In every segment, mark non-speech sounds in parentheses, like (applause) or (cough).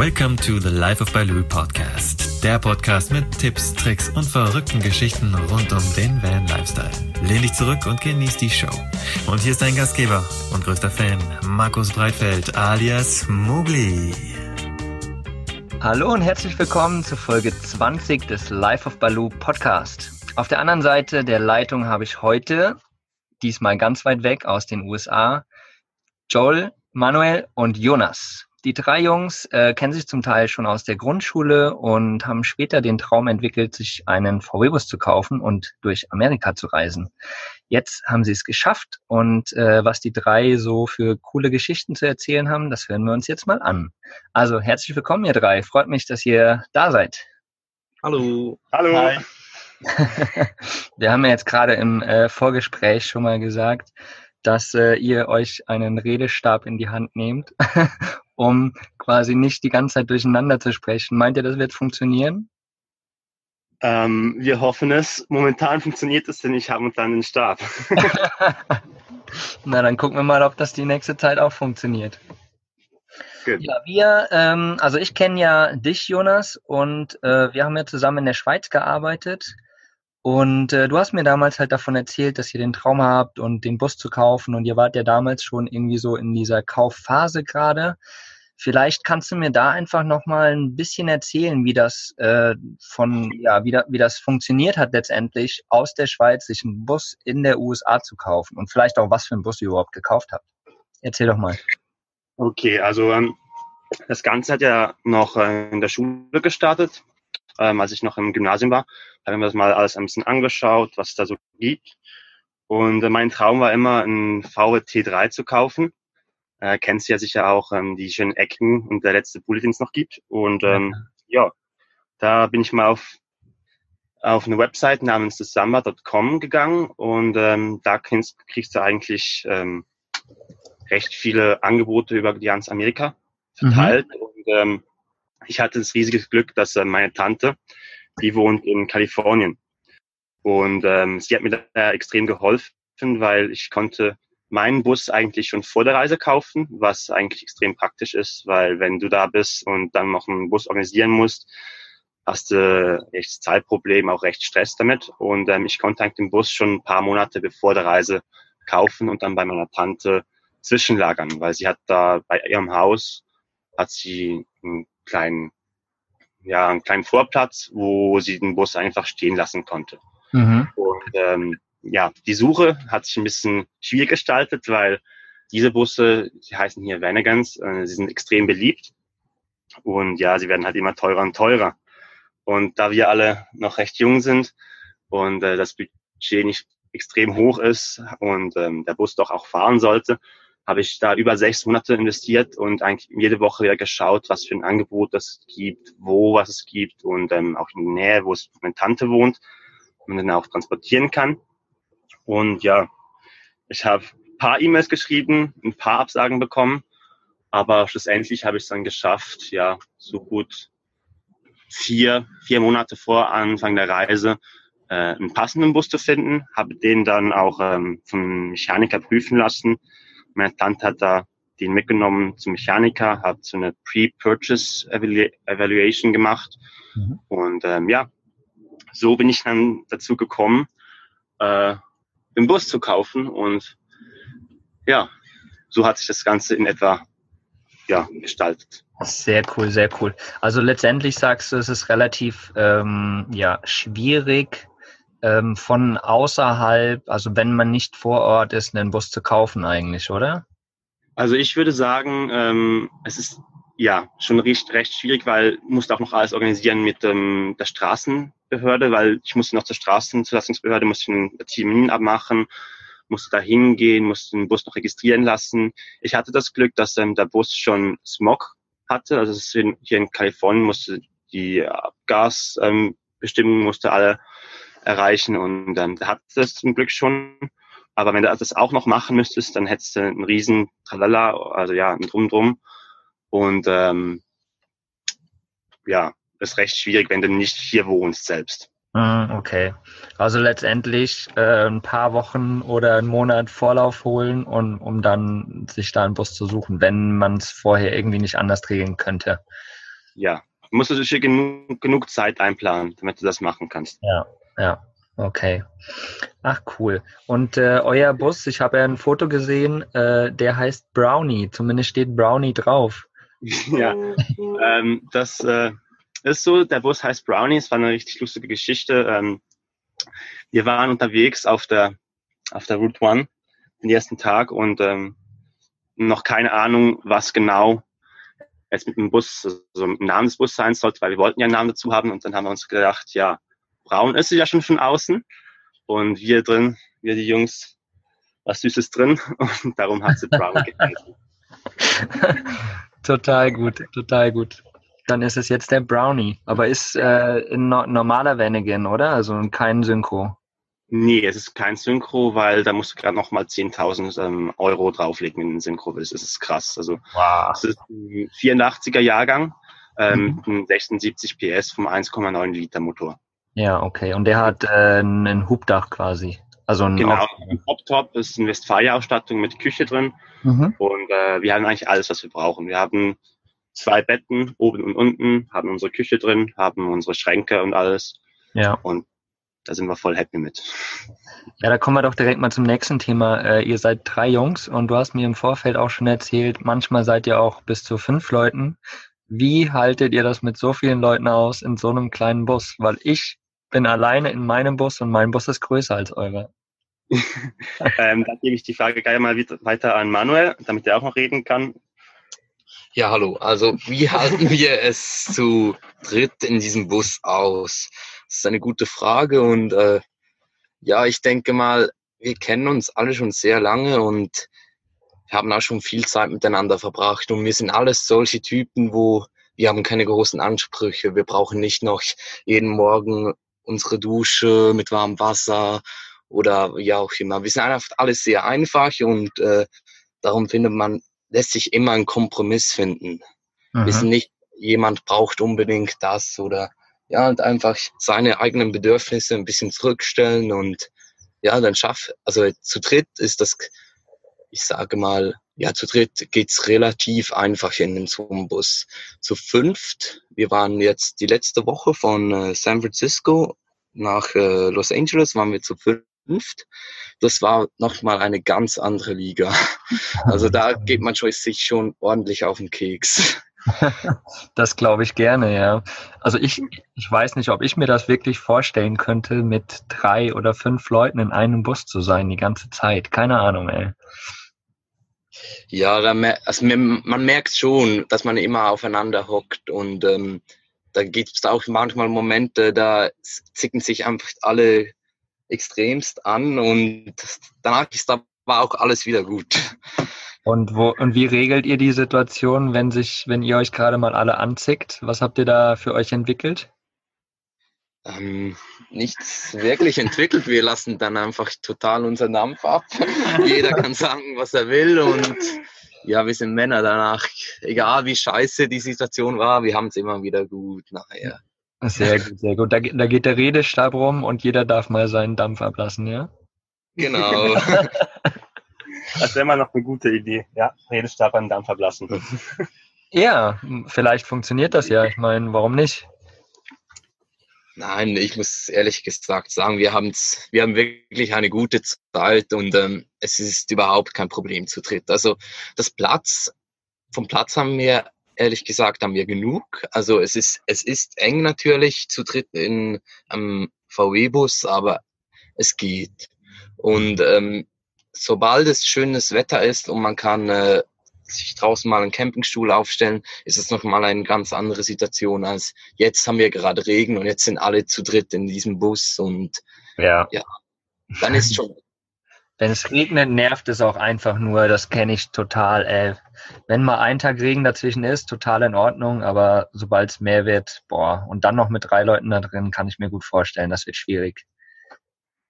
Welcome to the Life of Baloo Podcast. Der Podcast mit Tipps, Tricks und verrückten Geschichten rund um den Van Lifestyle. Lehn dich zurück und genieß die Show. Und hier ist dein Gastgeber und größter Fan, Markus Breitfeld alias Mugli. Hallo und herzlich willkommen zur Folge 20 des Life of Baloo Podcast. Auf der anderen Seite der Leitung habe ich heute, diesmal ganz weit weg aus den USA, Joel, Manuel und Jonas. Die drei Jungs äh, kennen sich zum Teil schon aus der Grundschule und haben später den Traum entwickelt, sich einen VW-Bus zu kaufen und durch Amerika zu reisen. Jetzt haben sie es geschafft und äh, was die drei so für coole Geschichten zu erzählen haben, das hören wir uns jetzt mal an. Also herzlich willkommen, ihr drei. Freut mich, dass ihr da seid. Hallo. Hallo. Hi. (laughs) wir haben ja jetzt gerade im äh, Vorgespräch schon mal gesagt, dass äh, ihr euch einen Redestab in die Hand nehmt (laughs) um quasi nicht die ganze Zeit durcheinander zu sprechen. Meint ihr, das wird funktionieren? Ähm, wir hoffen es. Momentan funktioniert es, denn ich habe uns dann den Stab. (laughs) Na, dann gucken wir mal, ob das die nächste Zeit auch funktioniert. Good. Ja, wir, ähm, also ich kenne ja dich, Jonas, und äh, wir haben ja zusammen in der Schweiz gearbeitet. Und äh, du hast mir damals halt davon erzählt, dass ihr den Traum habt und den Bus zu kaufen. Und ihr wart ja damals schon irgendwie so in dieser Kaufphase gerade. Vielleicht kannst du mir da einfach noch mal ein bisschen erzählen, wie das äh, von ja wie, da, wie das funktioniert hat letztendlich aus der Schweiz sich einen Bus in der USA zu kaufen und vielleicht auch was für einen Bus ihr überhaupt gekauft habt. Erzähl doch mal. Okay, also ähm, das Ganze hat ja noch äh, in der Schule gestartet, ähm, als ich noch im Gymnasium war. Haben wir das mal alles ein bisschen angeschaut, was es da so gibt. Und äh, mein Traum war immer, einen VW T3 zu kaufen äh, kennst ja sicher auch ähm, die schönen Ecken und der letzte Bullet, den es noch gibt. Und ähm, ja, da bin ich mal auf auf eine Website namens thesummer.com gegangen und ähm, da kriegst, kriegst du eigentlich ähm, recht viele Angebote über die ganz Amerika verteilt. Mhm. Und ähm, ich hatte das riesige Glück, dass äh, meine Tante, die wohnt in Kalifornien. Und ähm, sie hat mir da extrem geholfen, weil ich konnte meinen Bus eigentlich schon vor der Reise kaufen, was eigentlich extrem praktisch ist, weil wenn du da bist und dann noch einen Bus organisieren musst, hast du echt Zeitproblem, auch recht Stress damit. Und ähm, ich konnte eigentlich den Bus schon ein paar Monate bevor der Reise kaufen und dann bei meiner Tante zwischenlagern, weil sie hat da bei ihrem Haus hat sie einen kleinen, ja, einen kleinen Vorplatz, wo sie den Bus einfach stehen lassen konnte. Mhm. Und ähm, ja, die Suche hat sich ein bisschen schwierig gestaltet, weil diese Busse, die heißen hier Vanagans, äh, sie sind extrem beliebt. Und ja, sie werden halt immer teurer und teurer. Und da wir alle noch recht jung sind und äh, das Budget nicht extrem hoch ist und ähm, der Bus doch auch fahren sollte, habe ich da über sechs Monate investiert und eigentlich jede Woche wieder geschaut, was für ein Angebot es gibt, wo was es gibt und ähm, auch in der Nähe, wo es meine Tante wohnt und dann auch transportieren kann. Und ja, ich habe ein paar E-Mails geschrieben, ein paar Absagen bekommen, aber schlussendlich habe ich es dann geschafft, ja, so gut vier, vier Monate vor Anfang der Reise äh, einen passenden Bus zu finden, habe den dann auch ähm, vom Mechaniker prüfen lassen. Meine Tante hat da den mitgenommen zum Mechaniker, hat so eine Pre-Purchase Evaluation gemacht. Mhm. Und ähm, ja, so bin ich dann dazu gekommen, äh, den Bus zu kaufen. Und ja, so hat sich das Ganze in etwa ja, gestaltet. Sehr cool, sehr cool. Also letztendlich sagst du, es ist relativ ähm, ja, schwierig, ähm, von außerhalb, also wenn man nicht vor Ort ist, einen Bus zu kaufen eigentlich, oder? Also ich würde sagen, ähm, es ist ja schon recht, recht schwierig, weil du musst auch noch alles organisieren mit ähm, der Straßen, Behörde, weil ich musste noch zur Straßenzulassungsbehörde, musste einen Termin abmachen, musste da hingehen, musste den Bus noch registrieren lassen. Ich hatte das Glück, dass ähm, der Bus schon Smog hatte. Also in, hier in Kalifornien musste die Abgasbestimmungen ähm, musste alle erreichen und ähm, da hat das zum Glück schon. Aber wenn du das auch noch machen müsstest, dann hättest du einen riesen Tralala, also ja, ein Drum drum. Und ähm, ja, ist recht schwierig, wenn du nicht hier wohnst selbst. Ah, okay. Also letztendlich äh, ein paar Wochen oder einen Monat Vorlauf holen, und, um dann sich da einen Bus zu suchen, wenn man es vorher irgendwie nicht anders regeln könnte. ja, musst du dir genug, genug Zeit einplanen, damit du das machen kannst. Ja, ja. Okay. Ach cool. Und äh, euer Bus, ich habe ja ein Foto gesehen, äh, der heißt Brownie. Zumindest steht Brownie drauf. (laughs) ja, ähm, das äh, ist so. Der Bus heißt Brownie. Es war eine richtig lustige Geschichte. Ähm, wir waren unterwegs auf der auf der Route One den ersten Tag und ähm, noch keine Ahnung, was genau jetzt mit dem Bus, also mit dem Namen des Bus sein sollte, weil wir wollten ja einen Namen dazu haben und dann haben wir uns gedacht, ja, braun ist sie ja schon von außen und wir drin, wir die Jungs, was Süßes drin (laughs) und darum hat sie braun (laughs) geheißen. total gut, total gut. Dann ist es jetzt der Brownie, aber ist äh, ein normaler Vanagon, oder? Also kein Synchro. Nee, es ist kein Synchro, weil da musst du gerade noch mal 10.000 ähm, Euro drauflegen in den Synchro. Das ist krass. Also wow. es ist ein 84er Jahrgang ähm, mhm. 76 PS vom 1,9 Liter Motor. Ja, okay. Und der hat äh, ein Hubdach quasi. Also ein genau, ein Top-Top ist eine Westfalia-Ausstattung mit Küche drin. Mhm. Und äh, wir haben eigentlich alles, was wir brauchen. Wir haben zwei Betten, oben und unten, haben unsere Küche drin, haben unsere Schränke und alles. Ja. Und da sind wir voll happy mit. Ja, da kommen wir doch direkt mal zum nächsten Thema. Äh, ihr seid drei Jungs und du hast mir im Vorfeld auch schon erzählt, manchmal seid ihr auch bis zu fünf Leuten. Wie haltet ihr das mit so vielen Leuten aus in so einem kleinen Bus? Weil ich bin alleine in meinem Bus und mein Bus ist größer als eure. (laughs) ähm, dann gebe ich die Frage gleich mal weiter an Manuel, damit er auch noch reden kann. Ja, hallo. Also wie (laughs) halten wir es zu dritt in diesem Bus aus? Das ist eine gute Frage und äh, ja, ich denke mal, wir kennen uns alle schon sehr lange und wir haben auch schon viel Zeit miteinander verbracht und wir sind alles solche Typen, wo wir haben keine großen Ansprüche. Wir brauchen nicht noch jeden Morgen unsere Dusche mit warmem Wasser oder ja auch immer. Wir sind einfach alles sehr einfach und äh, darum findet man lässt sich immer ein Kompromiss finden. Mhm. Wir sind nicht, jemand braucht unbedingt das oder ja, und einfach seine eigenen Bedürfnisse ein bisschen zurückstellen und ja, dann schaff, also zu dritt ist das, ich sage mal, ja, zu dritt geht's relativ einfach in den Zoom-Bus. Zu fünft, wir waren jetzt die letzte Woche von äh, San Francisco nach äh, Los Angeles, waren wir zu fünft das war nochmal eine ganz andere Liga. (laughs) Also da geht man sich schon ordentlich auf den Keks. (laughs) Das glaube ich gerne, ja. Also ich, ich weiß nicht, ob ich mir das wirklich vorstellen könnte, mit drei oder fünf Leuten in einem Bus zu sein die ganze Zeit. Keine Ahnung, ey. Ja, da, also man merkt schon, dass man immer aufeinander hockt und ähm, da gibt es auch manchmal Momente, da zicken sich einfach alle extremst an und danach ist aber auch alles wieder gut. Und wo und wie regelt ihr die Situation, wenn sich, wenn ihr euch gerade mal alle anzickt? Was habt ihr da für euch entwickelt? Ähm, nichts wirklich entwickelt. Wir lassen dann einfach total unseren Dampf ab. Jeder kann sagen, was er will und ja, wir sind Männer danach. Egal wie scheiße die Situation war, wir haben es immer wieder gut nachher. Sehr gut, sehr gut. Da, da geht der Redestab rum und jeder darf mal seinen Dampf ablassen, ja? Genau. (laughs) das wäre mal noch eine gute Idee. Ja, Redestab an Dampf ablassen. Ja, vielleicht funktioniert das ja. Ich meine, warum nicht? Nein, ich muss ehrlich gesagt sagen, wir, haben's, wir haben wirklich eine gute Zeit und ähm, es ist überhaupt kein Problem zu dritt. Also das Platz, vom Platz haben wir ehrlich gesagt haben wir genug. Also es ist, es ist eng natürlich zu dritt in einem VW-Bus, aber es geht. Und ähm, sobald es schönes Wetter ist und man kann äh, sich draußen mal einen Campingstuhl aufstellen, ist es nochmal eine ganz andere Situation als jetzt haben wir gerade Regen und jetzt sind alle zu dritt in diesem Bus und ja, ja dann ist schon (laughs) wenn es regnet, nervt es auch einfach nur. Das kenne ich total. Ey. Wenn mal ein Tag Regen dazwischen ist, total in Ordnung. Aber sobald es mehr wird, boah, und dann noch mit drei Leuten da drin, kann ich mir gut vorstellen, das wird schwierig.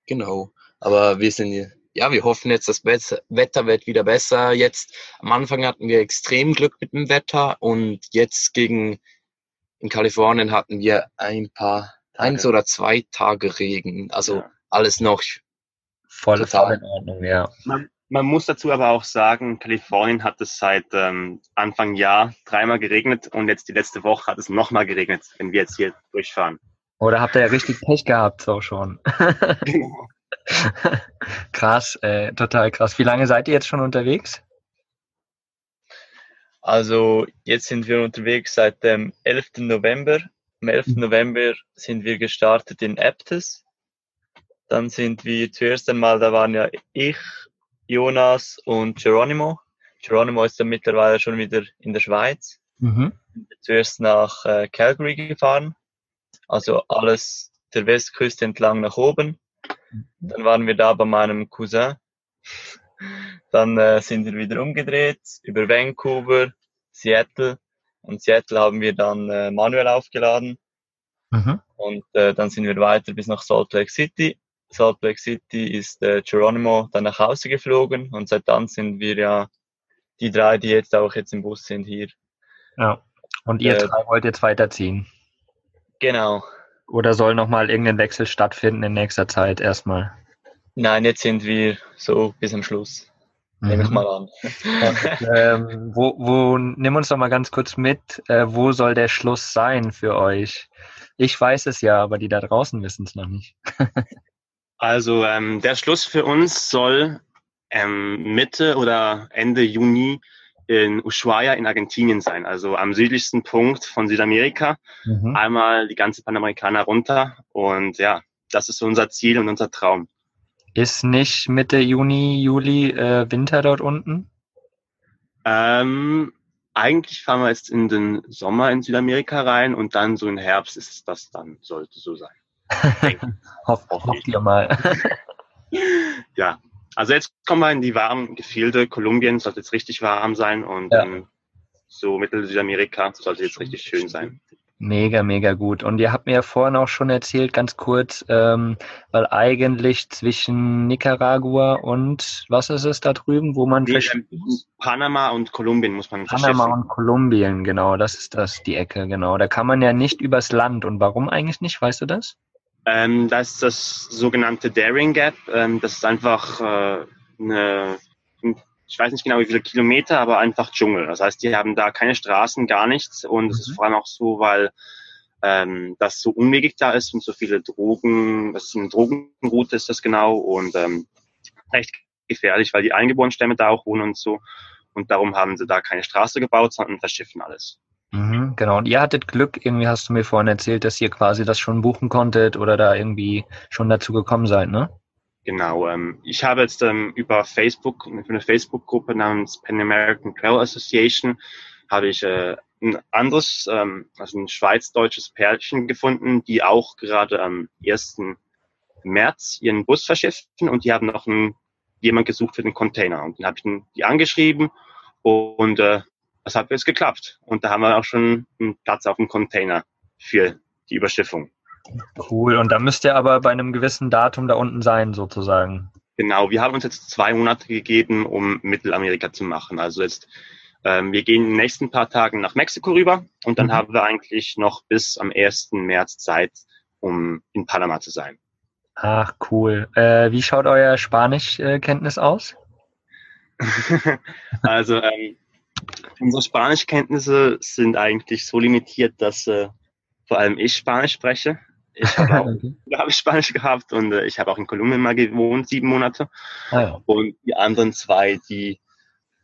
Genau. Aber wir sind, ja, wir hoffen jetzt, das Wetter wird wieder besser. Jetzt, am Anfang hatten wir extrem Glück mit dem Wetter und jetzt gegen, in Kalifornien hatten wir ein paar, Tage. eins oder zwei Tage Regen. Also ja. alles noch Voll, voll in Ordnung, ja. Man, Man muss dazu aber auch sagen, Kalifornien hat es seit ähm, Anfang Jahr dreimal geregnet und jetzt die letzte Woche hat es nochmal geregnet, wenn wir jetzt hier durchfahren. Oder habt ihr ja richtig Pech gehabt, so schon. genau. (laughs) (laughs) (laughs) krass, äh, total krass. Wie lange seid ihr jetzt schon unterwegs? Also jetzt sind wir unterwegs seit dem 11. November. Am 11. Mhm. November sind wir gestartet in Aptes. Dann sind wir zuerst einmal, da waren ja ich, Jonas und Geronimo. Geronimo ist dann mittlerweile schon wieder in der Schweiz. Mhm. Zuerst nach äh, Calgary gefahren. Also alles der Westküste entlang nach oben. Dann waren wir da bei meinem Cousin. Dann äh, sind wir wieder umgedreht über Vancouver, Seattle. Und Seattle haben wir dann äh, manuell aufgeladen. Mhm. Und äh, dann sind wir weiter bis nach Salt Lake City. Salt Lake City ist äh, Geronimo dann nach Hause geflogen und seit dann sind wir ja die drei, die jetzt auch jetzt im Bus sind hier. Ja. Und ihr äh, drei wollt jetzt weiterziehen? Genau. Oder soll nochmal irgendein Wechsel stattfinden in nächster Zeit erstmal? Nein, jetzt sind wir so bis am Schluss. Mhm. Nehme ich mhm. mal an. Und, (laughs) ähm, wo, wo, nimm uns doch mal ganz kurz mit, äh, wo soll der Schluss sein für euch? Ich weiß es ja, aber die da draußen wissen es noch nicht. (laughs) also ähm, der Schluss für uns soll ähm, Mitte oder Ende Juni in Ushuaia in Argentinien sein, also am südlichsten Punkt von Südamerika. Mhm. Einmal die ganze Panamerikaner runter und ja, das ist unser Ziel und unser Traum. Ist nicht Mitte Juni, Juli äh, Winter dort unten? Ähm, eigentlich fahren wir jetzt in den Sommer in Südamerika rein und dann so im Herbst ist das dann, sollte so sein. (laughs) Hoff, hofft ihr mal. (laughs) ja, also jetzt kommen wir in die warmen Gefilde. Kolumbien sollte jetzt richtig warm sein und ja. ähm, so Mittel Südamerika sollte jetzt richtig schön sein. Mega, mega gut. Und ihr habt mir ja vorhin auch schon erzählt, ganz kurz, ähm, weil eigentlich zwischen Nicaragua und was ist es da drüben, wo man nee, ähm, Panama und Kolumbien muss man Panama und Kolumbien, genau, das ist das, die Ecke, genau. Da kann man ja nicht übers Land. Und warum eigentlich nicht? Weißt du das? Ähm, das ist das sogenannte Daring Gap. Ähm, das ist einfach äh, eine, ich weiß nicht genau wie viele Kilometer, aber einfach Dschungel. Das heißt, die haben da keine Straßen, gar nichts. Und es mhm. ist vor allem auch so, weil ähm, das so unwegig da ist und so viele Drogen, das ist eine Drogenroute ist das genau und ähm, recht gefährlich, weil die Eingeborenen da auch wohnen und so. Und darum haben sie da keine Straße gebaut, sondern verschiffen alles. Mhm, genau. Und ihr hattet Glück, irgendwie hast du mir vorhin erzählt, dass ihr quasi das schon buchen konntet oder da irgendwie schon dazu gekommen seid, ne? Genau. Ähm, ich habe jetzt ähm, über Facebook, für eine Facebook-Gruppe namens Pan American Trail Association, habe ich äh, ein anderes, ähm, also ein schweiz-deutsches Pärchen gefunden, die auch gerade am 1. März ihren Bus verschiffen und die haben noch einen, jemand gesucht für den Container. Und dann habe ich die angeschrieben und äh, das hat jetzt geklappt. Und da haben wir auch schon einen Platz auf dem Container für die Überschiffung. Cool. Und da müsst ihr aber bei einem gewissen Datum da unten sein, sozusagen. Genau. Wir haben uns jetzt zwei Monate gegeben, um Mittelamerika zu machen. Also jetzt, ähm, wir gehen in den nächsten paar Tagen nach Mexiko rüber und dann mhm. haben wir eigentlich noch bis am 1. März Zeit, um in Panama zu sein. Ach, cool. Äh, wie schaut euer Spanischkenntnis äh, aus? (laughs) also, ähm, Unsere Spanischkenntnisse sind eigentlich so limitiert, dass äh, vor allem ich Spanisch spreche. Ich habe (laughs) auch okay. hab Spanisch gehabt und äh, ich habe auch in Kolumbien mal gewohnt, sieben Monate. Ah, ja. Und die anderen zwei, die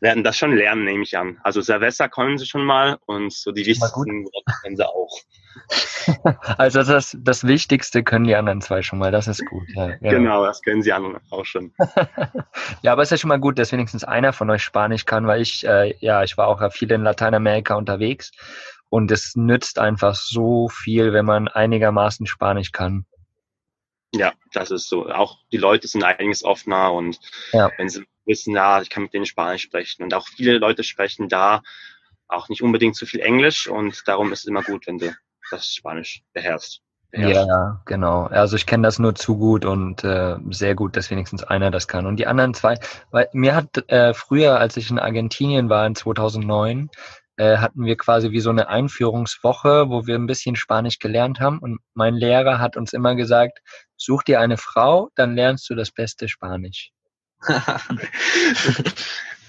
werden das schon lernen, nehme ich an. Also Cerveza können sie schon mal und so die wichtigsten Worte können sie auch. (laughs) also das, das Wichtigste können die anderen zwei schon mal, das ist gut. Ja, genau. genau, das können sie anderen auch schon. (laughs) ja, aber es ist ja schon mal gut, dass wenigstens einer von euch Spanisch kann, weil ich, äh, ja, ich war auch viel in Lateinamerika unterwegs und es nützt einfach so viel, wenn man einigermaßen Spanisch kann. Ja, das ist so. Auch die Leute sind einiges offener und ja. wenn sie wissen, ja, ich kann mit denen Spanisch sprechen. Und auch viele Leute sprechen da auch nicht unbedingt zu viel Englisch und darum ist es immer gut, wenn du das Spanisch beherrschst. beherrschst. Ja, genau. Also ich kenne das nur zu gut und äh, sehr gut, dass wenigstens einer das kann. Und die anderen zwei, weil mir hat äh, früher, als ich in Argentinien war in 2009, äh, hatten wir quasi wie so eine Einführungswoche, wo wir ein bisschen Spanisch gelernt haben. Und mein Lehrer hat uns immer gesagt, such dir eine Frau, dann lernst du das beste Spanisch. (laughs)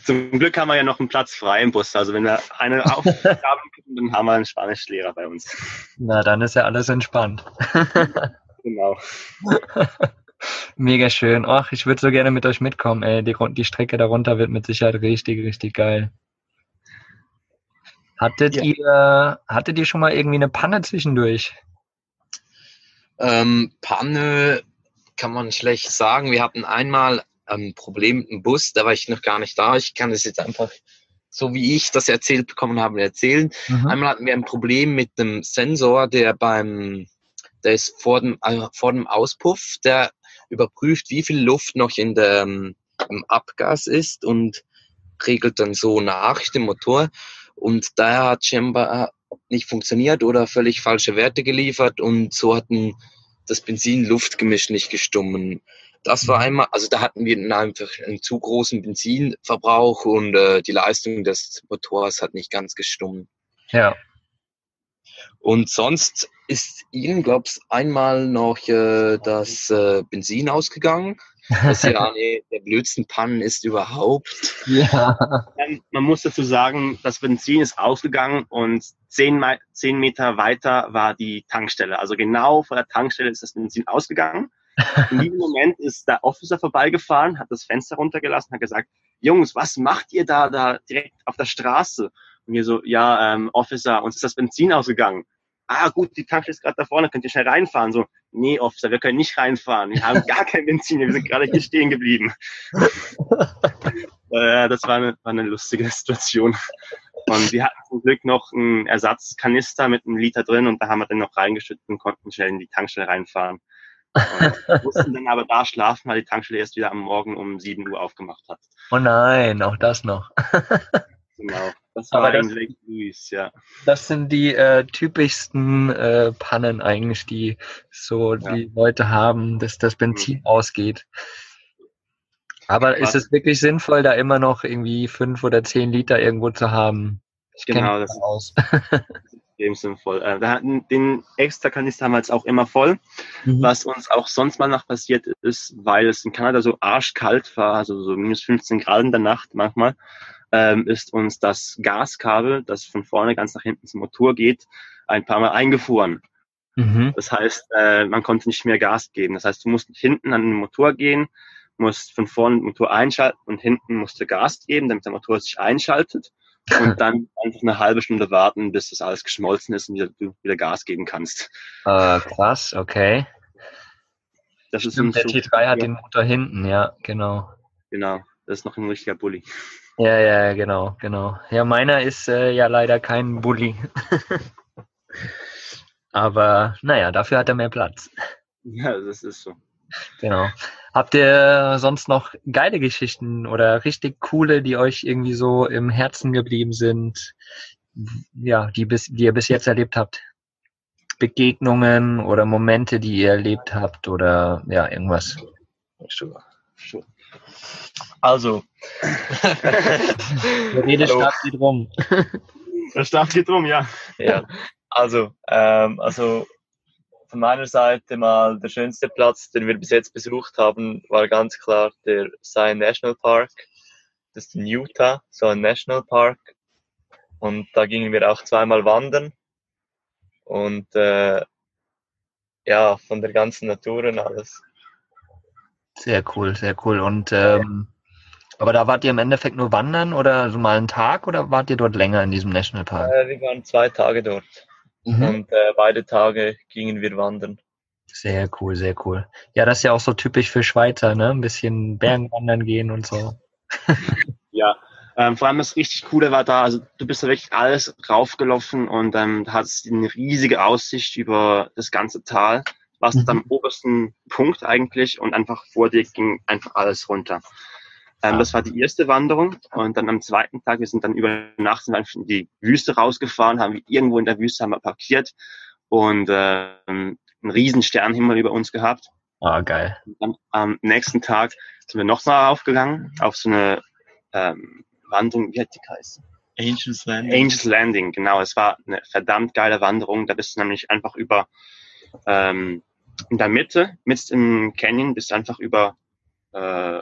Zum Glück haben wir ja noch einen Platz frei im Bus. Also wenn wir eine (laughs) Aufgabe kriegen, dann haben wir einen Spanischlehrer bei uns. Na, dann ist ja alles entspannt. (laughs) Genau. Mega schön. Ach, ich würde so gerne mit euch mitkommen, ey. Die, die Strecke darunter wird mit Sicherheit richtig, richtig geil. Hattet Ja. ihr, hattet ihr schon mal irgendwie eine Panne zwischendurch? Ähm, Panne kann man schlecht sagen. Wir hatten einmal ein Problem mit dem Bus, da war ich noch gar nicht da. Ich kann es jetzt einfach, so wie ich das erzählt bekommen habe, erzählen. Mhm. Einmal hatten wir ein Problem mit einem Sensor, der beim, der ist vor dem, äh, vor dem Auspuff, der überprüft, wie viel Luft noch in der, ähm, im Abgas ist und regelt dann so nach dem Motor. Und daher hat scheinbar nicht funktioniert oder völlig falsche Werte geliefert und so hatten das Benzin-Luft-Gemisch nicht gestummen. Das war Mhm. einmal, also da hatten wir einfach einen zu großen Benzinverbrauch und äh, die Leistung des Motors hat nicht ganz gestummen. Ja. Und sonst ist Ihnen, glaub's, einmal noch äh, das äh, Benzin ausgegangen. Was ja (laughs) eine der blödsten Pannen ist überhaupt. ja. Ähm, Man muss dazu sagen, das Benzin ist ausgegangen und zehn, zehn Meter weiter war die Tankstelle. Also genau vor der Tankstelle ist das Benzin ausgegangen. In diesem Moment ist der Officer vorbeigefahren, hat das Fenster runtergelassen, hat gesagt, Jungs, was macht ihr da, da direkt auf der Straße? Und wir so, ja, ähm, Officer, uns ist das Benzin ausgegangen. Ah, gut, die Tankstelle ist gerade da vorne, könnt ihr schnell reinfahren? So, nee, Officer, wir können nicht reinfahren. Wir haben gar kein Benzin, wir sind gerade hier stehen geblieben. (laughs) Äh, das war eine, war eine lustige Situation. Und wir hatten zum Glück noch einen Ersatzkanister mit einem Liter drin und da haben wir dann noch reingeschüttet und konnten schnell in die Tankstelle reinfahren. Und mussten dann aber da schlafen, weil die Tankstelle erst wieder am Morgen um 7 Uhr aufgemacht hat. Oh nein, auch das noch. (laughs) Genau. Das Aber war das- in Lake Louise, ja. Das sind die äh, typischsten äh, Pannen eigentlich, die so Ja. die Leute haben, dass das Benzin ausgeht. Aber ist es wirklich sinnvoll, da immer noch irgendwie fünf oder zehn Liter irgendwo zu haben? Ich Genau, das da aus. (laughs) Extrem sinnvoll. Äh, wir hatten den extra Kanister jetzt auch immer voll. Mhm. Was uns auch sonst mal noch passiert ist, weil es in Kanada so arschkalt war, also so minus 15 Grad in der Nacht manchmal, ähm, ist uns das Gaskabel, das von vorne ganz nach hinten zum Motor geht, ein paar Mal eingefroren. Mhm. Das heißt, äh, man konnte nicht mehr Gas geben. Das heißt, du musst hinten an den Motor gehen, musst von vorne den Motor einschalten und hinten musst du Gas geben, damit der Motor sich einschaltet (laughs) und dann einfach eine halbe Stunde warten, bis das alles geschmolzen ist und wieder, du wieder Gas geben kannst. Äh, krass, okay. Das ist Stimmt, der so- T3 hat den Motor hinten, ja, genau. Genau, das ist noch ein richtiger Bulli. Ja, ja, genau, genau. Ja, meiner ist äh, ja leider kein Bulli. (laughs) Aber naja, dafür hat er mehr Platz. Ja, das ist so. Genau. Habt ihr sonst noch geile Geschichten oder richtig coole, die euch irgendwie so im Herzen geblieben sind? Ja, die, bis, die ihr bis jetzt erlebt habt? Begegnungen oder Momente, die ihr erlebt habt oder ja, irgendwas? Also, (laughs) Der Redestab geht rum. Der Start geht rum, ja. ja, also, ähm, also von meiner Seite mal der schönste Platz, den wir bis jetzt besucht haben, war ganz klar der Zion National Park. Das ist in Utah, so ein National Park. Und da gingen wir auch zweimal wandern. Und äh, ja, von der ganzen Natur und alles. Sehr cool, sehr cool. Und ähm, aber da wart ihr im Endeffekt nur wandern oder so mal einen Tag oder wart ihr dort länger in diesem Nationalpark? Äh, wir waren zwei Tage dort. Mhm. Und äh, beide Tage gingen wir wandern. Sehr cool, sehr cool. Ja, das ist ja auch so typisch für Schweizer, ne? Ein bisschen Bergwandern gehen und so. (laughs) Ja, ähm, vor allem das richtig Coole war da, also du bist da wirklich alles raufgelaufen und ähm, hattest eine riesige Aussicht über das ganze Tal. Warst Mhm. am obersten Punkt eigentlich und einfach vor dir ging einfach alles runter. Ähm. Das war die erste Wanderung und dann am zweiten Tag, wir sind dann über Nacht sind wir einfach in die Wüste rausgefahren, haben wir irgendwo in der Wüste haben wir parkiert und ähm, einen riesen Sternenhimmel über uns gehabt. Ah, geil. Und dann am nächsten Tag sind wir noch mal aufgegangen auf so eine ähm, Wanderung, wie hat die geheißen? Angels Landing. Angels Landing, genau. Es war eine verdammt geile Wanderung. Da bist du nämlich einfach über ähm, in der Mitte, mitten im Canyon, bist du einfach über äh,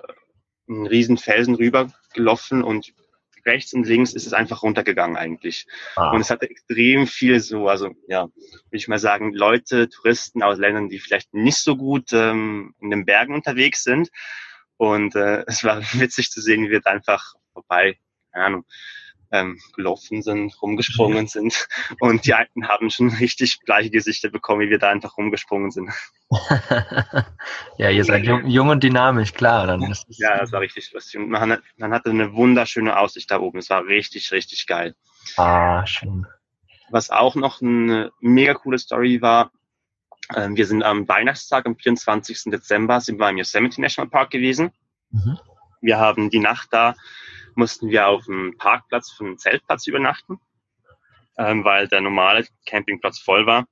einen riesen Felsen rübergelaufen und rechts und links ist es einfach runtergegangen eigentlich. Ah. Und es hatte extrem viel so, also ja, würde ich mal sagen, Leute, Touristen aus Ländern, die vielleicht nicht so gut ähm, in den Bergen unterwegs sind. Und äh, (laughs) es war witzig zu sehen, wie wir da einfach vorbei, keine Ahnung, ähm, gelaufen sind, rumgesprungen sind. (laughs) Und die Alten haben schon richtig gleiche Gesichter bekommen, wie wir da einfach rumgesprungen sind. (laughs) ja, ihr seid jung, jung, und dynamisch, klar. Dann ist ja, das war richtig lustig. Und man, man hatte eine wunderschöne Aussicht da oben. Es war richtig, richtig geil. Ah, schön. Was auch noch eine mega coole Story war, äh, wir sind am Weihnachtstag, am 24. Dezember, sind wir im Yosemite National Park gewesen. Mhm. Wir haben die Nacht da mussten wir auf dem Parkplatz einem Zeltplatz übernachten, ähm, weil der normale Campingplatz voll war.